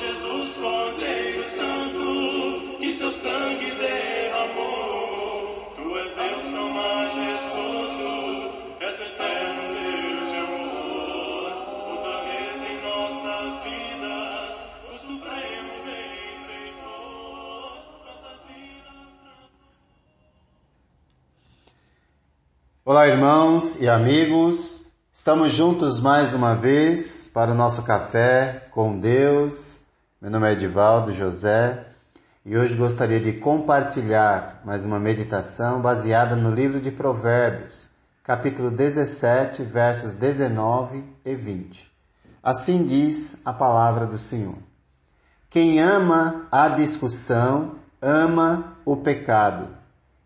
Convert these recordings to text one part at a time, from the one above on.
Jesus, Cordeiro Santo, que seu sangue derramou. Olá, irmãos e amigos. Estamos juntos mais uma vez para o nosso café com Deus. Meu nome é Edivaldo José e hoje gostaria de compartilhar mais uma meditação baseada no livro de Provérbios, capítulo 17, versos 19 e 20. Assim diz a palavra do Senhor. Quem ama a discussão, ama o pecado.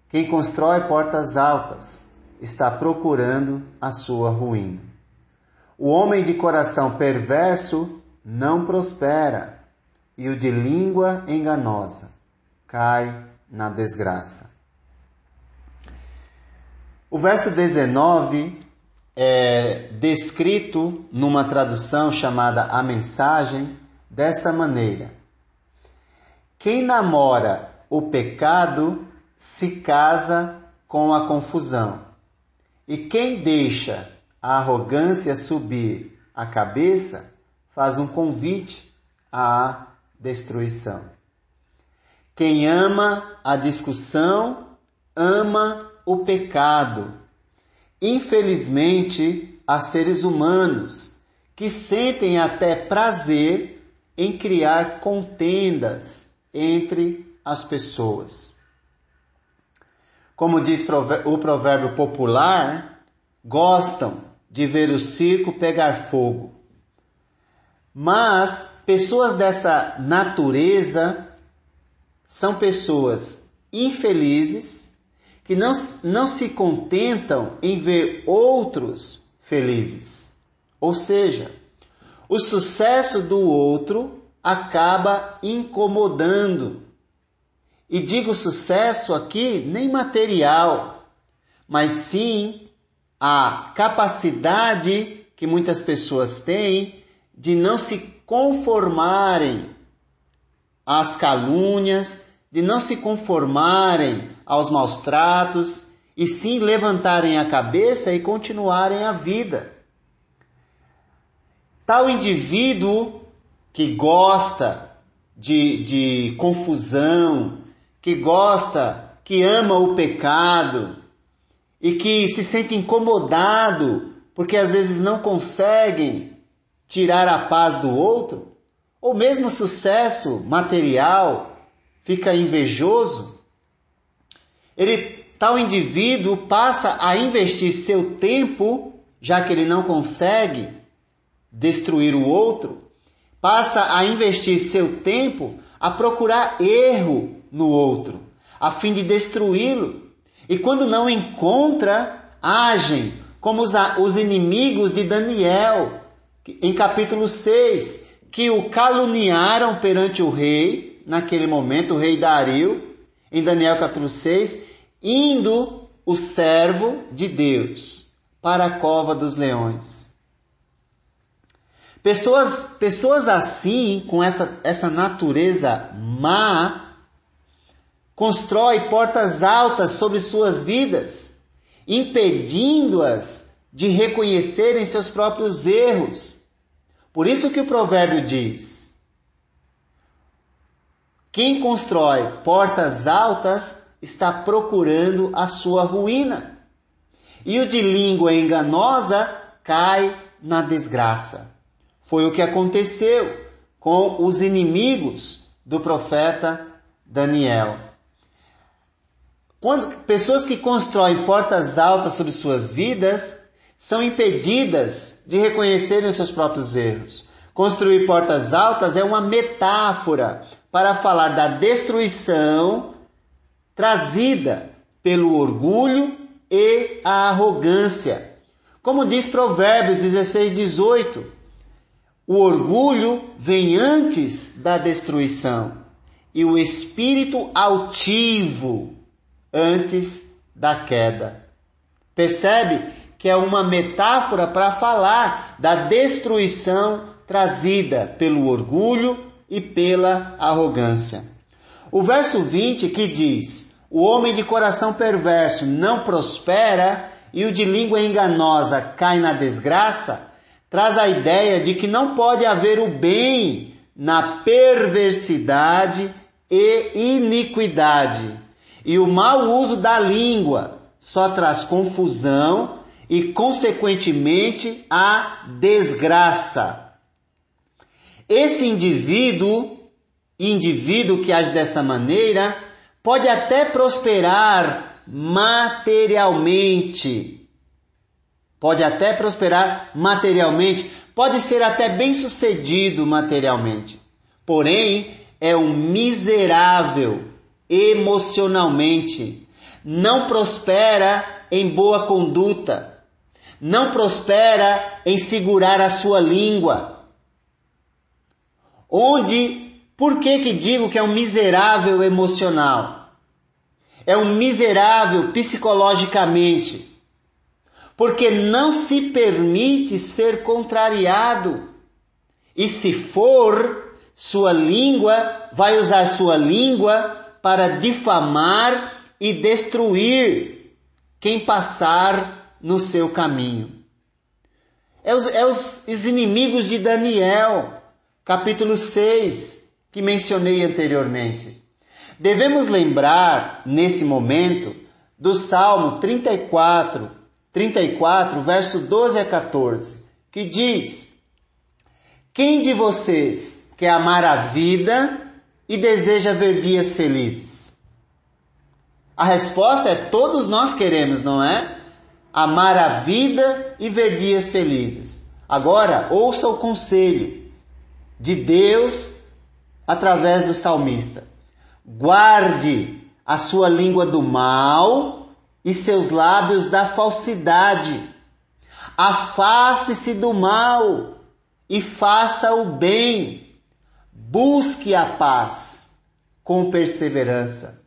Quem constrói portas altas, está procurando a sua ruína. O homem de coração perverso não prospera, e o de língua enganosa cai na desgraça. O verso 19 é descrito numa tradução chamada A Mensagem desta maneira: Quem namora o pecado se casa com a confusão, e quem deixa a arrogância subir a cabeça faz um convite à destruição. Quem ama a discussão ama o pecado. Infelizmente, há seres humanos que sentem até prazer em criar contendas entre as pessoas. Como diz o provérbio popular, gostam de ver o circo pegar fogo. Mas pessoas dessa natureza são pessoas infelizes que não, não se contentam em ver outros felizes. Ou seja, o sucesso do outro acaba incomodando. E digo sucesso aqui nem material, mas sim a capacidade que muitas pessoas têm de não se conformarem às calúnias, de não se conformarem aos maus tratos, e sim levantarem a cabeça e continuarem a vida. Tal indivíduo que gosta de, de confusão, que gosta, que ama o pecado e que se sente incomodado porque às vezes não conseguem tirar a paz do outro, ou mesmo sucesso material, fica invejoso, ele tal indivíduo passa a investir seu tempo, já que ele não consegue destruir o outro, passa a investir seu tempo a procurar erro no outro, a fim de destruí-lo. E quando não encontra, agem como os, os inimigos de Daniel, em capítulo 6, que o caluniaram perante o rei, naquele momento, o rei Dario, em Daniel capítulo 6, indo o servo de Deus para a cova dos leões. Pessoas, pessoas assim, com essa, essa natureza má, constrói portas altas sobre suas vidas, impedindo-as de reconhecerem seus próprios erros. Por isso que o provérbio diz: quem constrói portas altas está procurando a sua ruína, e o de língua enganosa cai na desgraça. Foi o que aconteceu com os inimigos do profeta Daniel. Quando pessoas que constroem portas altas sobre suas vidas são impedidas de reconhecerem os seus próprios erros. Construir portas altas é uma metáfora para falar da destruição trazida pelo orgulho e a arrogância. Como diz Provérbios 16, 18, o orgulho vem antes da destruição e o espírito altivo antes da queda. Percebe que é uma metáfora para falar da destruição trazida pelo orgulho e pela arrogância. O verso 20 que diz: O homem de coração perverso não prospera e o de língua enganosa cai na desgraça, traz a ideia de que não pode haver o bem na perversidade e iniquidade. E o mau uso da língua só traz confusão e, consequentemente, a desgraça. Esse indivíduo, indivíduo que age dessa maneira, pode até prosperar materialmente. Pode até prosperar materialmente, pode ser até bem sucedido materialmente. Porém, é um miserável emocionalmente. Não prospera em boa conduta. Não prospera em segurar a sua língua. Onde, por que que digo que é um miserável emocional? É um miserável psicologicamente. Porque não se permite ser contrariado. E se for, sua língua vai usar sua língua para difamar e destruir quem passar no seu caminho. É os, é os, os inimigos de Daniel, capítulo 6, que mencionei anteriormente. Devemos lembrar, nesse momento, do Salmo 34, 34, verso 12 a 14, que diz: Quem de vocês quer amar a vida e deseja ver dias felizes? A resposta é todos nós queremos, não é? Amar a vida e ver dias felizes. Agora, ouça o conselho de Deus através do salmista. Guarde a sua língua do mal e seus lábios da falsidade. Afaste-se do mal e faça o bem. Busque a paz com perseverança.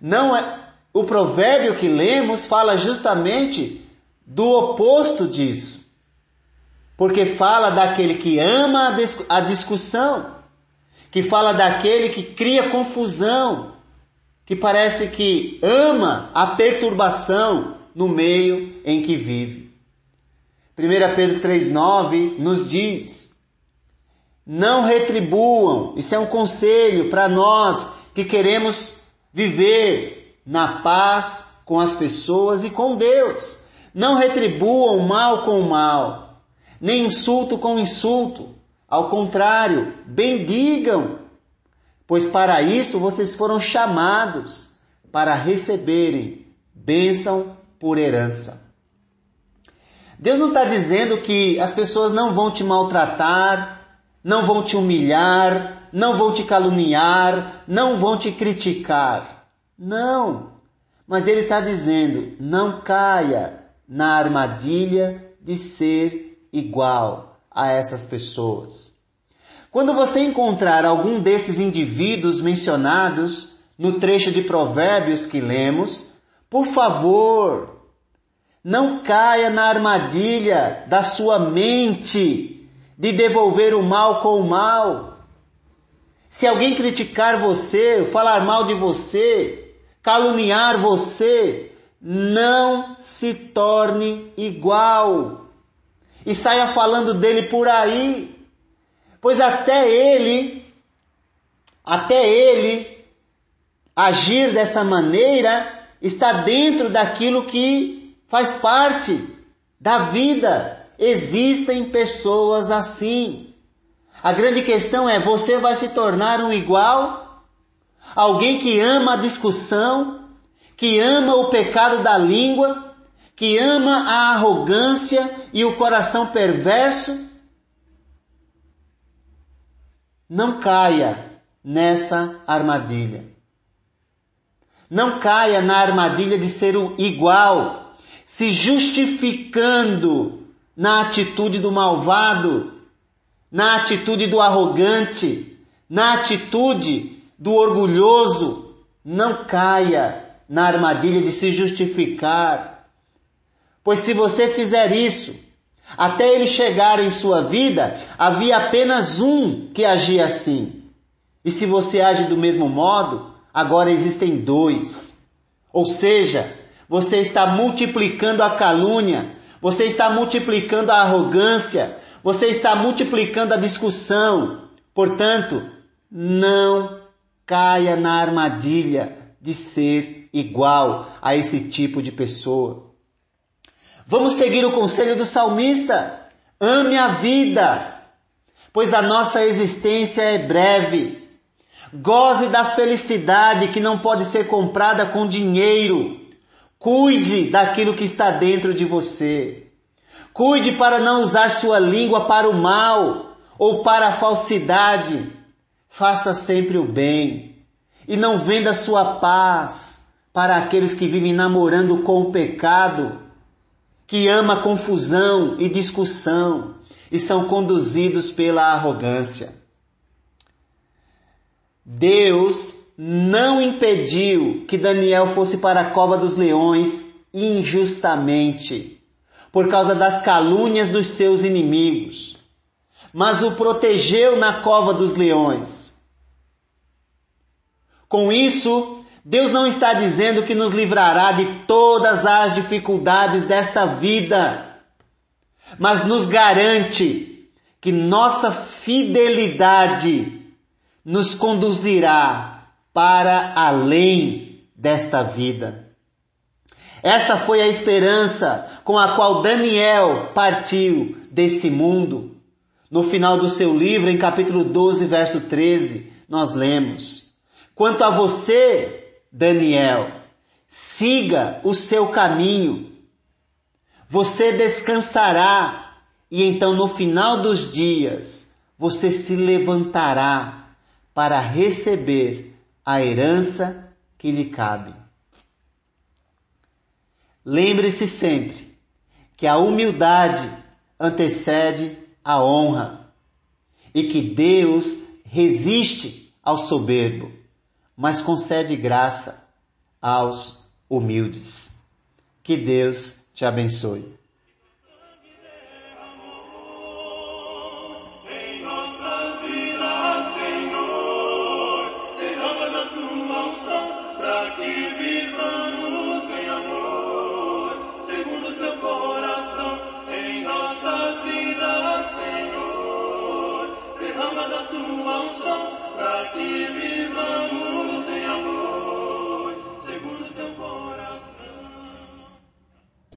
Não é o provérbio que lemos fala justamente do oposto disso. Porque fala daquele que ama a discussão, que fala daquele que cria confusão, que parece que ama a perturbação no meio em que vive. 1 Pedro 3,9 nos diz: Não retribuam, isso é um conselho para nós que queremos viver na paz com as pessoas e com Deus. Não retribuam mal com mal, nem insulto com insulto. Ao contrário, bendigam pois para isso vocês foram chamados para receberem bênção por herança. Deus não está dizendo que as pessoas não vão te maltratar, não vão te humilhar, não vão te caluniar, não vão te criticar. Não. Mas Ele está dizendo: não caia na armadilha de ser igual a essas pessoas. Quando você encontrar algum desses indivíduos mencionados no trecho de Provérbios que lemos, por favor, não caia na armadilha da sua mente de devolver o mal com o mal. Se alguém criticar você, falar mal de você, caluniar você, não se torne igual. E saia falando dele por aí pois até ele, até ele agir dessa maneira está dentro daquilo que faz parte da vida. Existem pessoas assim. A grande questão é: você vai se tornar um igual? Alguém que ama a discussão, que ama o pecado da língua, que ama a arrogância e o coração perverso? Não caia nessa armadilha. Não caia na armadilha de ser o igual. se justificando na atitude do malvado, na atitude do arrogante, na atitude do orgulhoso, não caia na armadilha de se justificar. Pois se você fizer isso, até ele chegar em sua vida, havia apenas um que agia assim. E se você age do mesmo modo, agora existem dois. Ou seja, você está multiplicando a calúnia, você está multiplicando a arrogância, você está multiplicando a discussão. Portanto, não caia na armadilha de ser igual a esse tipo de pessoa. Vamos seguir o conselho do salmista. Ame a vida, pois a nossa existência é breve. Goze da felicidade que não pode ser comprada com dinheiro. Cuide daquilo que está dentro de você. Cuide para não usar sua língua para o mal ou para a falsidade. Faça sempre o bem e não venda sua paz para aqueles que vivem namorando com o pecado, que ama confusão e discussão e são conduzidos pela arrogância. Deus não impediu que Daniel fosse para a cova dos leões injustamente, por causa das calúnias dos seus inimigos, mas o protegeu na cova dos leões. Com isso, Deus não está dizendo que nos livrará de todas as dificuldades desta vida, mas nos garante que nossa fidelidade nos conduzirá para além desta vida. Essa foi a esperança com a qual Daniel partiu desse mundo. No final do seu livro, em capítulo 12, verso 13, nós lemos: Quanto a você, Daniel, siga o seu caminho. Você descansará e então no final dos dias você se levantará para receber a herança que lhe cabe. Lembre-se sempre que a humildade antecede a honra e que Deus resiste ao soberbo, mas concede graça aos humildes. Que Deus te abençoe. tua unção para que vivamos em amor, segundo o seu coração em nossas vidas, Senhor. Derrama da tua unção para que vivamos